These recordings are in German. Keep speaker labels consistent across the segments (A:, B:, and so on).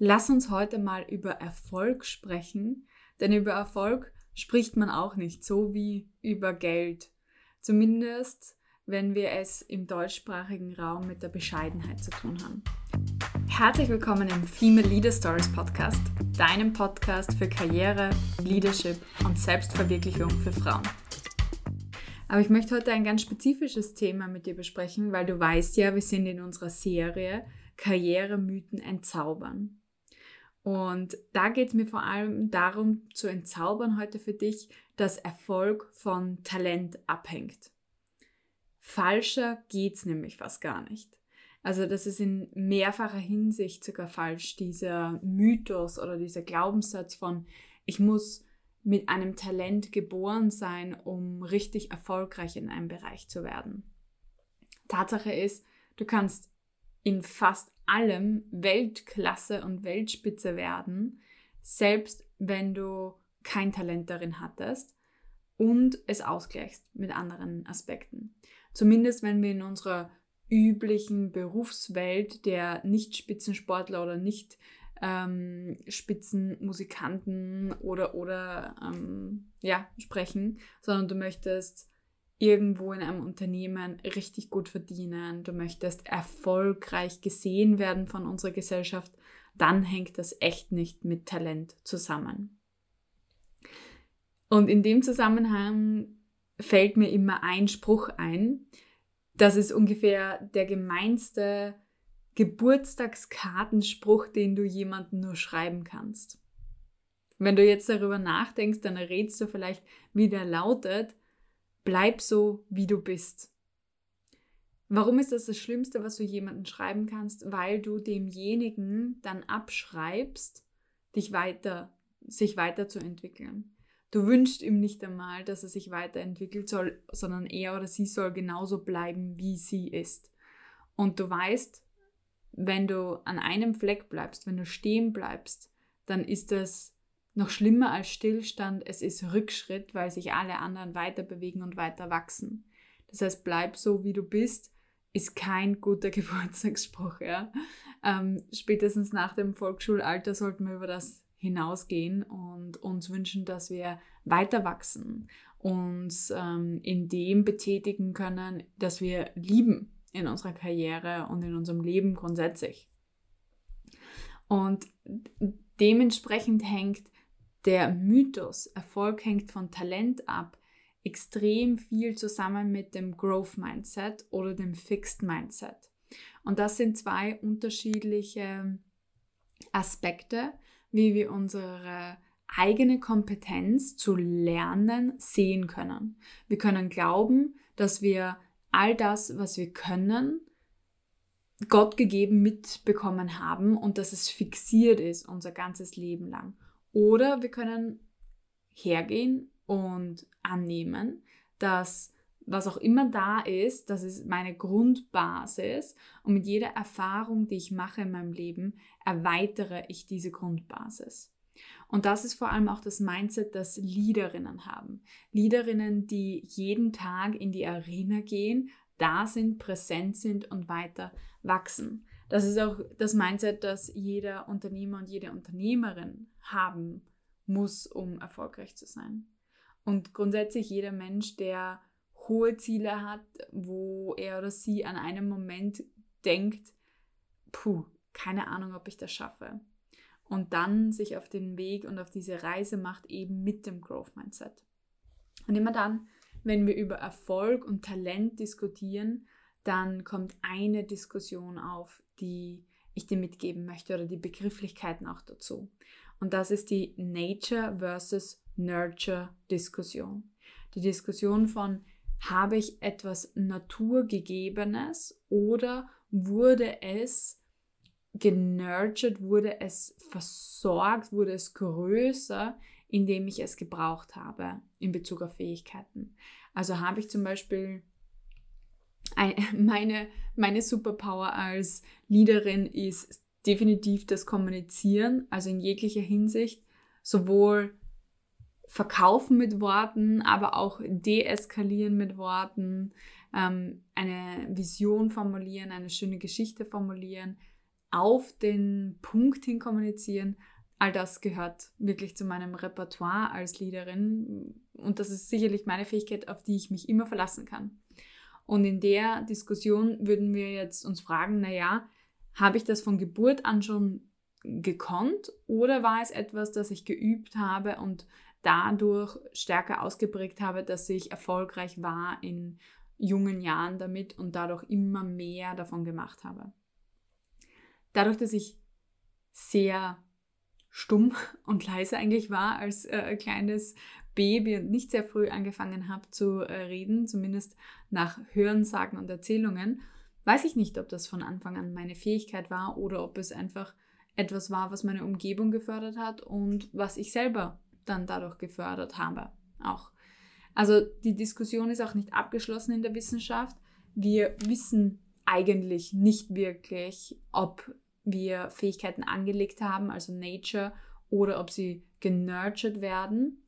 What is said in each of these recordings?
A: Lass uns heute mal über Erfolg sprechen, denn über Erfolg spricht man auch nicht so wie über Geld. Zumindest, wenn wir es im deutschsprachigen Raum mit der Bescheidenheit zu tun haben. Herzlich willkommen im Female Leader Stories Podcast, deinem Podcast für Karriere, Leadership und Selbstverwirklichung für Frauen. Aber ich möchte heute ein ganz spezifisches Thema mit dir besprechen, weil du weißt ja, wir sind in unserer Serie Karrieremythen entzaubern. Und da geht es mir vor allem darum zu entzaubern heute für dich, dass Erfolg von Talent abhängt. Falscher geht es nämlich fast gar nicht. Also das ist in mehrfacher Hinsicht sogar falsch, dieser Mythos oder dieser Glaubenssatz von, ich muss mit einem Talent geboren sein, um richtig erfolgreich in einem Bereich zu werden. Tatsache ist, du kannst in fast allem Weltklasse und Weltspitze werden, selbst wenn du kein Talent darin hattest und es ausgleichst mit anderen Aspekten. Zumindest wenn wir in unserer üblichen Berufswelt der Nicht-Spitzensportler oder nicht ähm, Spitzenmusikanten oder, oder ähm, ja, sprechen, sondern du möchtest irgendwo in einem Unternehmen richtig gut verdienen, du möchtest erfolgreich gesehen werden von unserer Gesellschaft, dann hängt das echt nicht mit Talent zusammen. Und in dem Zusammenhang fällt mir immer ein Spruch ein. Das ist ungefähr der gemeinste Geburtstagskartenspruch, den du jemandem nur schreiben kannst. Wenn du jetzt darüber nachdenkst, dann errätst du vielleicht, wie der lautet, Bleib so, wie du bist. Warum ist das das Schlimmste, was du jemandem schreiben kannst? Weil du demjenigen dann abschreibst, dich weiter, sich weiterzuentwickeln. Du wünschst ihm nicht einmal, dass er sich weiterentwickelt soll, sondern er oder sie soll genauso bleiben, wie sie ist. Und du weißt, wenn du an einem Fleck bleibst, wenn du stehen bleibst, dann ist das noch schlimmer als Stillstand, es ist Rückschritt, weil sich alle anderen weiter bewegen und weiter wachsen. Das heißt, bleib so, wie du bist, ist kein guter Geburtstagsspruch. Ja? Ähm, spätestens nach dem Volksschulalter sollten wir über das hinausgehen und uns wünschen, dass wir weiter wachsen, uns ähm, in dem betätigen können, dass wir lieben in unserer Karriere und in unserem Leben grundsätzlich. Und dementsprechend hängt der Mythos, Erfolg hängt von Talent ab, extrem viel zusammen mit dem Growth Mindset oder dem Fixed Mindset. Und das sind zwei unterschiedliche Aspekte, wie wir unsere eigene Kompetenz zu lernen sehen können. Wir können glauben, dass wir all das, was wir können, Gott gegeben mitbekommen haben und dass es fixiert ist unser ganzes Leben lang. Oder wir können hergehen und annehmen, dass was auch immer da ist, das ist meine Grundbasis und mit jeder Erfahrung, die ich mache in meinem Leben, erweitere ich diese Grundbasis. Und das ist vor allem auch das Mindset, das Leaderinnen haben. Leaderinnen, die jeden Tag in die Arena gehen, da sind, präsent sind und weiter wachsen. Das ist auch das Mindset, das jeder Unternehmer und jede Unternehmerin haben muss, um erfolgreich zu sein. Und grundsätzlich jeder Mensch, der hohe Ziele hat, wo er oder sie an einem Moment denkt, puh, keine Ahnung, ob ich das schaffe. Und dann sich auf den Weg und auf diese Reise macht, eben mit dem Growth Mindset. Und immer dann, wenn wir über Erfolg und Talent diskutieren, dann kommt eine Diskussion auf, die ich dir mitgeben möchte oder die Begrifflichkeiten auch dazu. Und das ist die Nature versus Nurture Diskussion. Die Diskussion von, habe ich etwas Naturgegebenes oder wurde es genurtured, wurde es versorgt, wurde es größer, indem ich es gebraucht habe in Bezug auf Fähigkeiten. Also habe ich zum Beispiel meine, meine Superpower als Leaderin ist definitiv das Kommunizieren, also in jeglicher Hinsicht, sowohl verkaufen mit Worten, aber auch deeskalieren mit Worten, ähm, eine Vision formulieren, eine schöne Geschichte formulieren. auf den Punkt hin kommunizieren, all das gehört wirklich zu meinem Repertoire als Leaderin und das ist sicherlich meine Fähigkeit, auf die ich mich immer verlassen kann. Und in der Diskussion würden wir jetzt uns fragen, naja, habe ich das von Geburt an schon gekonnt oder war es etwas, das ich geübt habe und dadurch stärker ausgeprägt habe, dass ich erfolgreich war in jungen Jahren damit und dadurch immer mehr davon gemacht habe. Dadurch, dass ich sehr stumm und leise eigentlich war als äh, kleines Baby und nicht sehr früh angefangen habe zu äh, reden, zumindest nach Hörensagen und Erzählungen, weiß ich nicht, ob das von Anfang an meine Fähigkeit war oder ob es einfach etwas war, was meine Umgebung gefördert hat und was ich selber dann dadurch gefördert habe. Auch. Also die Diskussion ist auch nicht abgeschlossen in der Wissenschaft. Wir wissen eigentlich nicht wirklich, ob wir Fähigkeiten angelegt haben, also Nature, oder ob sie genurtured werden.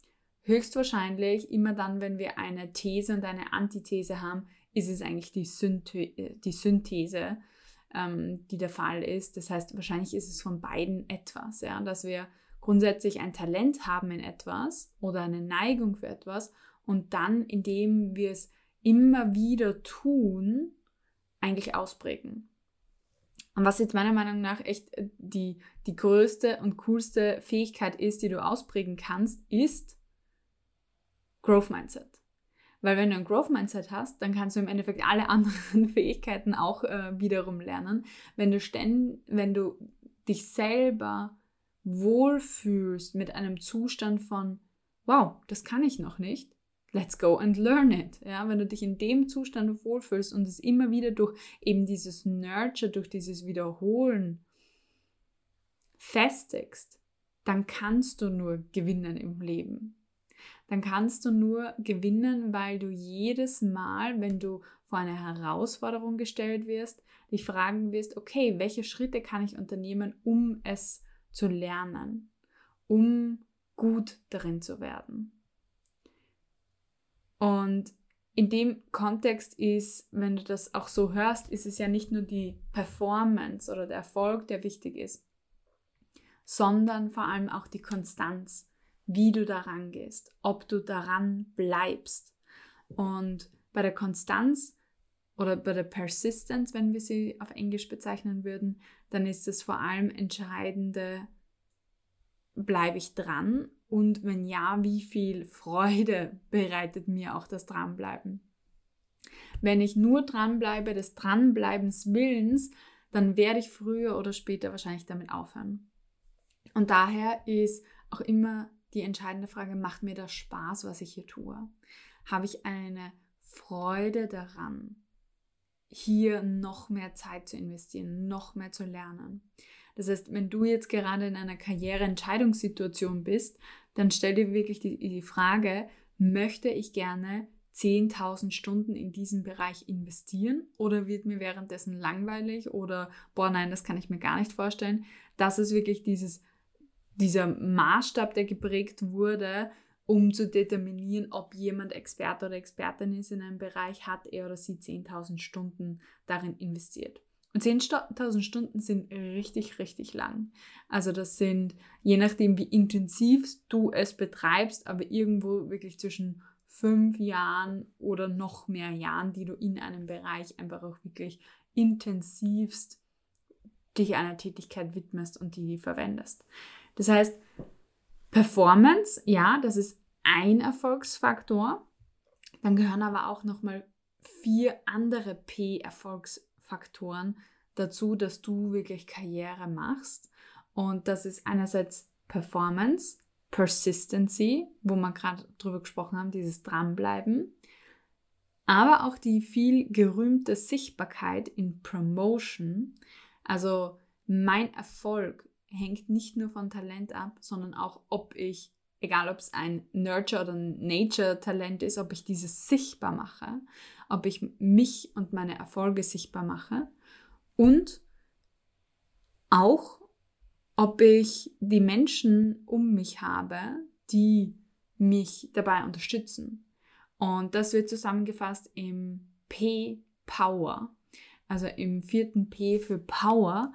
A: Höchstwahrscheinlich, immer dann, wenn wir eine These und eine Antithese haben, ist es eigentlich die, Synthe die Synthese, ähm, die der Fall ist. Das heißt, wahrscheinlich ist es von beiden etwas, ja, dass wir grundsätzlich ein Talent haben in etwas oder eine Neigung für etwas und dann, indem wir es immer wieder tun, eigentlich ausprägen. Und was jetzt meiner Meinung nach echt äh, die, die größte und coolste Fähigkeit ist, die du ausprägen kannst, ist Growth Mindset. Weil wenn du ein Growth Mindset hast, dann kannst du im Endeffekt alle anderen Fähigkeiten auch äh, wiederum lernen. Wenn du, wenn du dich selber wohlfühlst mit einem Zustand von, wow, das kann ich noch nicht, let's go and learn it. Ja, wenn du dich in dem Zustand wohlfühlst und es immer wieder durch eben dieses Nurture, durch dieses Wiederholen festigst, dann kannst du nur gewinnen im Leben. Dann kannst du nur gewinnen, weil du jedes Mal, wenn du vor eine Herausforderung gestellt wirst, dich fragen wirst, okay, welche Schritte kann ich unternehmen, um es zu lernen, um gut darin zu werden. Und in dem Kontext ist, wenn du das auch so hörst, ist es ja nicht nur die Performance oder der Erfolg, der wichtig ist, sondern vor allem auch die Konstanz, wie du daran gehst, ob du daran bleibst. Und bei der Konstanz oder bei der Persistence, wenn wir sie auf Englisch bezeichnen würden, dann ist es vor allem entscheidende, bleibe ich dran und wenn ja, wie viel Freude bereitet mir auch das Dranbleiben? Wenn ich nur dranbleibe, des Dranbleibens Willens, dann werde ich früher oder später wahrscheinlich damit aufhören. Und daher ist auch immer die entscheidende Frage, macht mir das Spaß, was ich hier tue? Habe ich eine Freude daran, hier noch mehr Zeit zu investieren, noch mehr zu lernen? Das heißt, wenn du jetzt gerade in einer Karriereentscheidungssituation bist, dann stell dir wirklich die, die Frage, möchte ich gerne 10.000 Stunden in diesen Bereich investieren oder wird mir währenddessen langweilig oder boah nein, das kann ich mir gar nicht vorstellen. Das ist wirklich dieses, dieser Maßstab, der geprägt wurde, um zu determinieren, ob jemand Experte oder Expertin ist in einem Bereich, hat er oder sie 10.000 Stunden darin investiert. Und 10.000 Stunden sind richtig, richtig lang. Also das sind, je nachdem wie intensiv du es betreibst, aber irgendwo wirklich zwischen fünf Jahren oder noch mehr Jahren, die du in einem Bereich einfach auch wirklich intensivst dich einer Tätigkeit widmest und die verwendest. Das heißt, Performance, ja, das ist ein Erfolgsfaktor. Dann gehören aber auch nochmal vier andere P-Erfolgsfaktoren Faktoren dazu, dass du wirklich Karriere machst. Und das ist einerseits Performance, Persistency, wo wir gerade drüber gesprochen haben, dieses Dranbleiben, aber auch die viel gerühmte Sichtbarkeit in Promotion. Also mein Erfolg hängt nicht nur von Talent ab, sondern auch, ob ich, egal ob es ein Nurture oder Nature-Talent ist, ob ich dieses sichtbar mache ob ich mich und meine Erfolge sichtbar mache und auch, ob ich die Menschen um mich habe, die mich dabei unterstützen. Und das wird zusammengefasst im P-Power, also im vierten P für Power.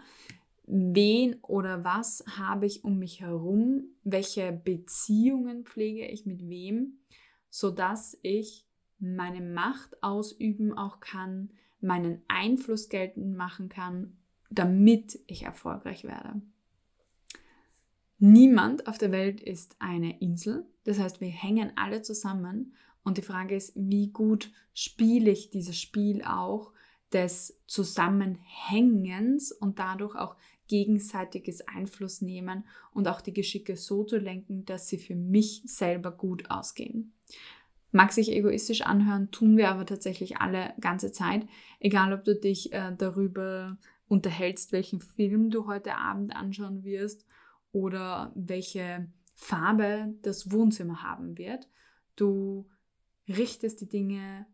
A: Wen oder was habe ich um mich herum, welche Beziehungen pflege ich mit wem, sodass ich meine Macht ausüben auch kann, meinen Einfluss geltend machen kann, damit ich erfolgreich werde. Niemand auf der Welt ist eine Insel, das heißt, wir hängen alle zusammen. Und die Frage ist, wie gut spiele ich dieses Spiel auch des Zusammenhängens und dadurch auch gegenseitiges Einfluss nehmen und auch die Geschicke so zu lenken, dass sie für mich selber gut ausgehen. Mag sich egoistisch anhören, tun wir aber tatsächlich alle ganze Zeit. Egal, ob du dich äh, darüber unterhältst, welchen Film du heute Abend anschauen wirst oder welche Farbe das Wohnzimmer haben wird. Du richtest die Dinge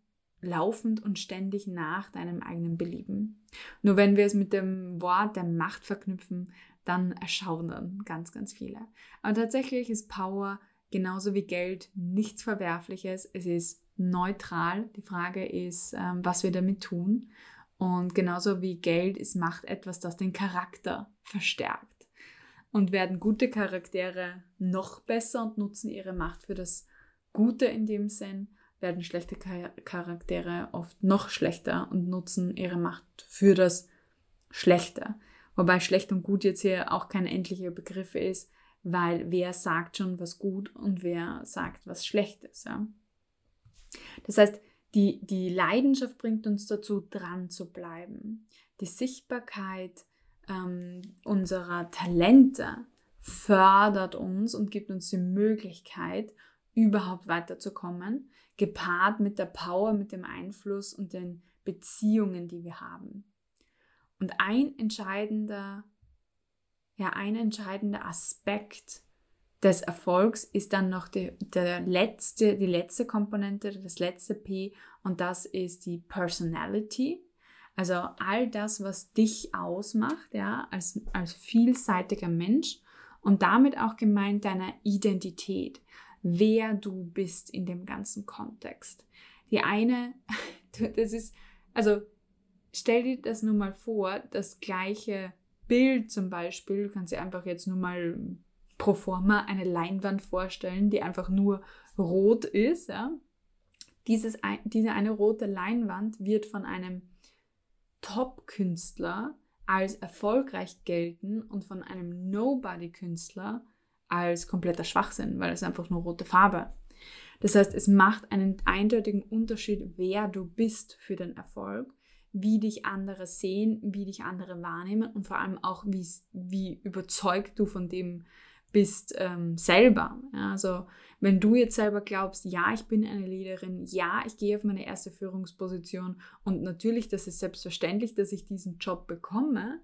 A: laufend und ständig nach deinem eigenen Belieben. Nur wenn wir es mit dem Wort der Macht verknüpfen, dann erschaudern ganz, ganz viele. Aber tatsächlich ist Power genauso wie Geld nichts Verwerfliches. Es ist neutral. Die Frage ist, ähm, was wir damit tun. Und genauso wie Geld ist Macht etwas, das den Charakter verstärkt. Und werden gute Charaktere noch besser und nutzen ihre Macht für das Gute in dem Sinn werden schlechte Charaktere oft noch schlechter und nutzen ihre Macht für das Schlechte. Wobei schlecht und gut jetzt hier auch kein endlicher Begriff ist, weil wer sagt schon was gut und wer sagt was Schlechtes. Ja? Das heißt, die, die Leidenschaft bringt uns dazu, dran zu bleiben. Die Sichtbarkeit ähm, unserer Talente fördert uns und gibt uns die Möglichkeit, überhaupt weiterzukommen, gepaart mit der Power, mit dem Einfluss und den Beziehungen, die wir haben. Und ein entscheidender, ja, ein entscheidender Aspekt des Erfolgs ist dann noch die, der letzte, die letzte Komponente, das letzte P und das ist die Personality. Also all das, was dich ausmacht, ja, als, als vielseitiger Mensch und damit auch gemeint deiner Identität wer du bist in dem ganzen Kontext. Die eine, das ist, also stell dir das nur mal vor, das gleiche Bild zum Beispiel, du kannst dir einfach jetzt nur mal pro forma eine Leinwand vorstellen, die einfach nur rot ist. Ja? Dieses, diese eine rote Leinwand wird von einem Top-Künstler als erfolgreich gelten und von einem Nobody-Künstler als kompletter Schwachsinn, weil es einfach nur rote Farbe. Das heißt, es macht einen eindeutigen Unterschied, wer du bist für den Erfolg, wie dich andere sehen, wie dich andere wahrnehmen und vor allem auch, wie überzeugt du von dem bist ähm, selber. Ja, also wenn du jetzt selber glaubst, ja, ich bin eine Leaderin, ja, ich gehe auf meine erste Führungsposition und natürlich, das ist selbstverständlich, dass ich diesen Job bekomme,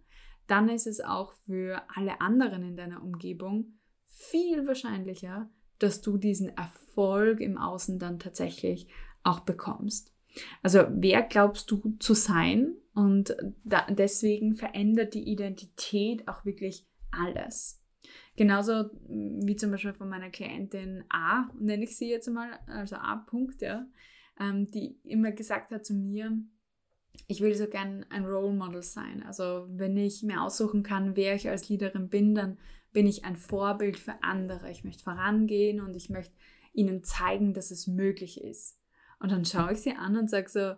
A: dann ist es auch für alle anderen in deiner Umgebung viel wahrscheinlicher, dass du diesen Erfolg im Außen dann tatsächlich auch bekommst. Also wer glaubst du zu sein? Und da, deswegen verändert die Identität auch wirklich alles. Genauso wie zum Beispiel von meiner Klientin A, nenne ich sie jetzt mal, also A. Punkt, ja, ähm, die immer gesagt hat zu mir, ich will so gern ein Role Model sein. Also wenn ich mir aussuchen kann, wer ich als Leaderin bin, dann bin ich ein Vorbild für andere. Ich möchte vorangehen und ich möchte ihnen zeigen, dass es möglich ist. Und dann schaue ich sie an und sage so,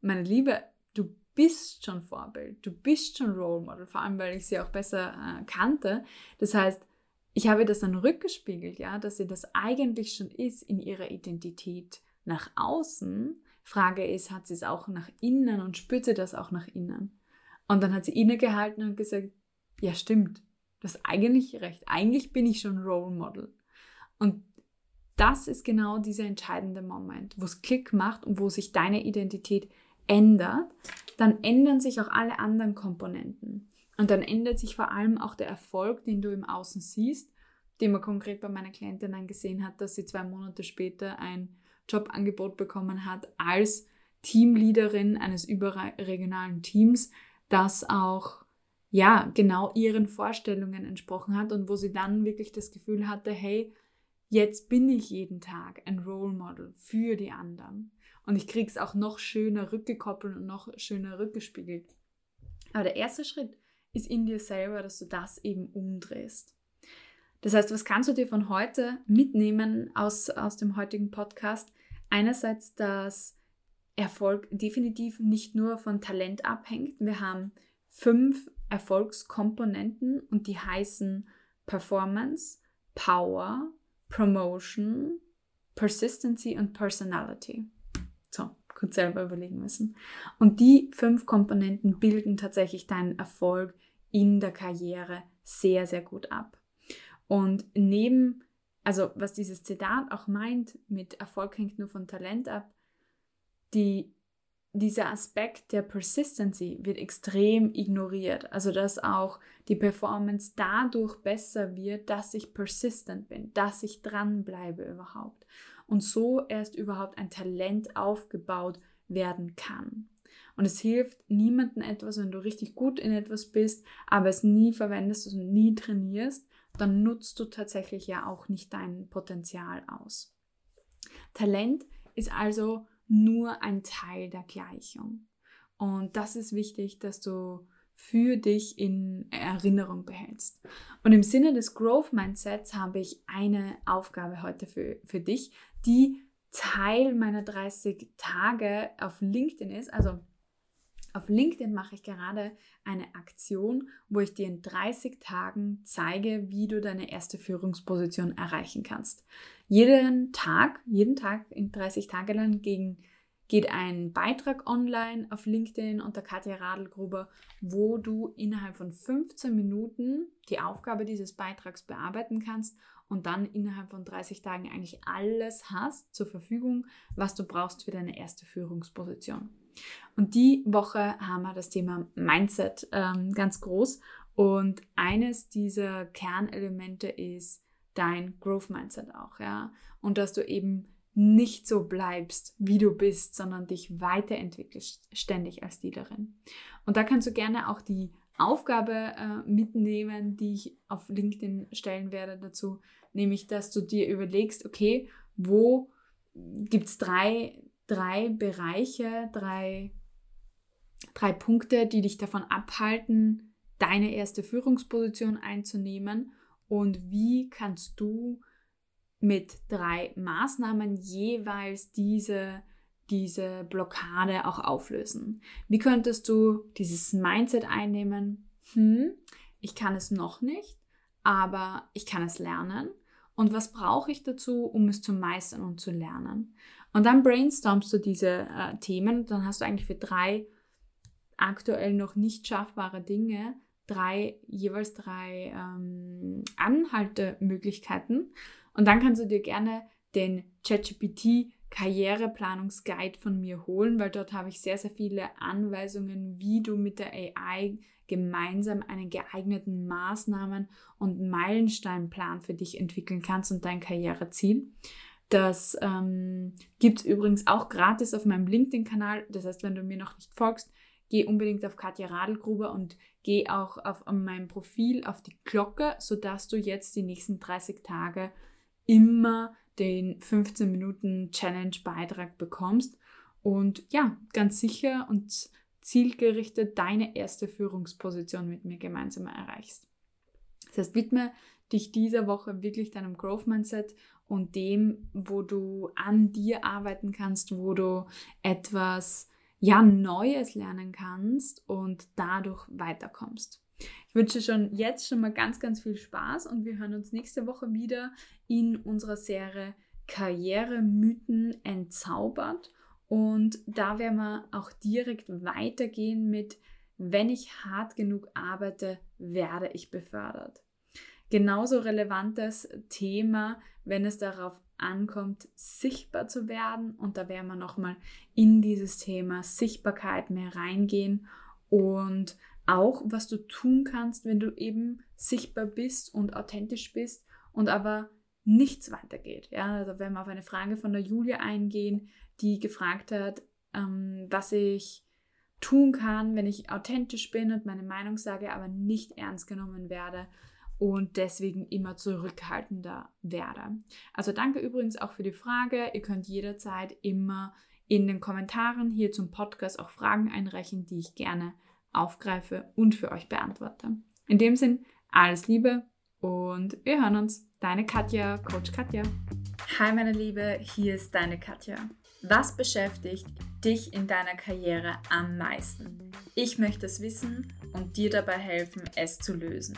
A: meine Liebe, du bist schon Vorbild, du bist schon Role Model, vor allem weil ich sie auch besser äh, kannte. Das heißt, ich habe das dann rückgespiegelt, ja, dass sie das eigentlich schon ist in ihrer Identität nach außen. Frage ist, hat sie es auch nach innen und spürt sie das auch nach innen? Und dann hat sie innegehalten und gesagt, ja, stimmt. Du hast eigentlich recht. Eigentlich bin ich schon Role Model. Und das ist genau dieser entscheidende Moment, wo es Klick macht und wo sich deine Identität ändert, dann ändern sich auch alle anderen Komponenten. Und dann ändert sich vor allem auch der Erfolg, den du im Außen siehst, den man konkret bei meiner Klientin dann gesehen hat, dass sie zwei Monate später ein Jobangebot bekommen hat als Teamleaderin eines überregionalen Teams, das auch ja, genau ihren Vorstellungen entsprochen hat und wo sie dann wirklich das Gefühl hatte, hey, jetzt bin ich jeden Tag ein Role Model für die anderen. Und ich kriege es auch noch schöner rückgekoppelt und noch schöner rückgespiegelt. Aber der erste Schritt ist in dir selber, dass du das eben umdrehst. Das heißt, was kannst du dir von heute mitnehmen aus, aus dem heutigen Podcast? Einerseits, dass Erfolg definitiv nicht nur von Talent abhängt. Wir haben fünf Erfolgskomponenten und die heißen Performance, Power, Promotion, Persistency und Personality. So, kurz selber überlegen müssen. Und die fünf Komponenten bilden tatsächlich deinen Erfolg in der Karriere sehr, sehr gut ab. Und neben, also was dieses Zitat auch meint, mit Erfolg hängt nur von Talent ab, die, dieser Aspekt der Persistency wird extrem ignoriert. Also dass auch die Performance dadurch besser wird, dass ich persistent bin, dass ich dranbleibe überhaupt. Und so erst überhaupt ein Talent aufgebaut werden kann. Und es hilft niemandem etwas, wenn du richtig gut in etwas bist, aber es nie verwendest und nie trainierst, dann nutzt du tatsächlich ja auch nicht dein Potenzial aus. Talent ist also nur ein Teil der Gleichung. Und das ist wichtig, dass du für dich in Erinnerung behältst. Und im Sinne des Growth Mindsets habe ich eine Aufgabe heute für, für dich, die Teil meiner 30 Tage auf LinkedIn ist. Also auf LinkedIn mache ich gerade eine Aktion, wo ich dir in 30 Tagen zeige, wie du deine erste Führungsposition erreichen kannst. Jeden Tag, jeden Tag in 30 Tagen lang gegen geht ein Beitrag online auf LinkedIn unter Katja Radlgruber, wo du innerhalb von 15 Minuten die Aufgabe dieses Beitrags bearbeiten kannst und dann innerhalb von 30 Tagen eigentlich alles hast zur Verfügung, was du brauchst für deine erste Führungsposition. Und die Woche haben wir das Thema Mindset ähm, ganz groß. Und eines dieser Kernelemente ist dein Growth Mindset auch, ja, und dass du eben nicht so bleibst, wie du bist, sondern dich weiterentwickelst ständig als Dealerin. Und da kannst du gerne auch die Aufgabe äh, mitnehmen, die ich auf LinkedIn stellen werde dazu, nämlich dass du dir überlegst, okay, wo gibt es drei, drei Bereiche, drei, drei Punkte, die dich davon abhalten, deine erste Führungsposition einzunehmen und wie kannst du mit drei Maßnahmen jeweils diese, diese Blockade auch auflösen. Wie könntest du dieses Mindset einnehmen? Hm, ich kann es noch nicht, aber ich kann es lernen. Und was brauche ich dazu, um es zu meistern und zu lernen? Und dann brainstormst du diese äh, Themen. Dann hast du eigentlich für drei aktuell noch nicht schaffbare Dinge drei, jeweils drei ähm, Anhaltemöglichkeiten. Und dann kannst du dir gerne den ChatGPT Karriereplanungsguide von mir holen, weil dort habe ich sehr, sehr viele Anweisungen, wie du mit der AI gemeinsam einen geeigneten Maßnahmen- und Meilensteinplan für dich entwickeln kannst und dein Karriereziel. Das ähm, gibt es übrigens auch gratis auf meinem LinkedIn-Kanal. Das heißt, wenn du mir noch nicht folgst, geh unbedingt auf Katja Radlgruber und geh auch auf meinem Profil auf die Glocke, sodass du jetzt die nächsten 30 Tage immer den 15 Minuten Challenge Beitrag bekommst und ja, ganz sicher und zielgerichtet deine erste Führungsposition mit mir gemeinsam erreichst. Das heißt, widme dich dieser Woche wirklich deinem Growth Mindset und dem, wo du an dir arbeiten kannst, wo du etwas ja Neues lernen kannst und dadurch weiterkommst. Ich wünsche schon jetzt schon mal ganz, ganz viel Spaß und wir hören uns nächste Woche wieder in unserer Serie Karrieremythen entzaubert. Und da werden wir auch direkt weitergehen mit, wenn ich hart genug arbeite, werde ich befördert. Genauso relevantes Thema, wenn es darauf ankommt, sichtbar zu werden. Und da werden wir nochmal in dieses Thema Sichtbarkeit mehr reingehen und auch, was du tun kannst, wenn du eben sichtbar bist und authentisch bist und aber nichts weitergeht. Ja, also wenn wir auf eine Frage von der Julia eingehen, die gefragt hat, ähm, was ich tun kann, wenn ich authentisch bin und meine Meinung sage, aber nicht ernst genommen werde und deswegen immer zurückhaltender werde. Also danke übrigens auch für die Frage. Ihr könnt jederzeit immer in den Kommentaren hier zum Podcast auch Fragen einreichen, die ich gerne aufgreife und für euch beantworte. In dem Sinn, alles Liebe und wir hören uns. Deine Katja, Coach Katja. Hi meine Liebe, hier ist deine Katja. Was beschäftigt dich in deiner Karriere am meisten? Ich möchte es wissen und dir dabei helfen, es zu lösen.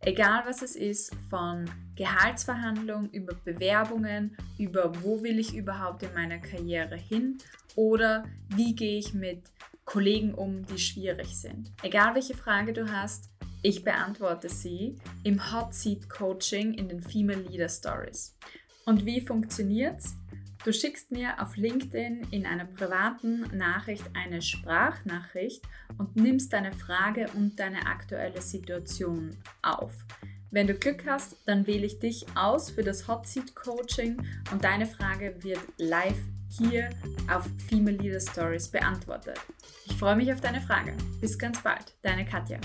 A: Egal was es ist, von Gehaltsverhandlungen über Bewerbungen, über wo will ich überhaupt in meiner Karriere hin oder wie gehe ich mit Kollegen um, die schwierig sind. Egal welche Frage du hast, ich beantworte sie im Hot Seat Coaching in den Female Leader Stories. Und wie funktioniert's? Du schickst mir auf LinkedIn in einer privaten Nachricht eine Sprachnachricht und nimmst deine Frage und deine aktuelle Situation auf. Wenn du Glück hast, dann wähle ich dich aus für das Hot Seat Coaching und deine Frage wird live hier auf Female Leader Stories beantwortet. Ich freue mich auf deine Frage. Bis ganz bald, deine Katja.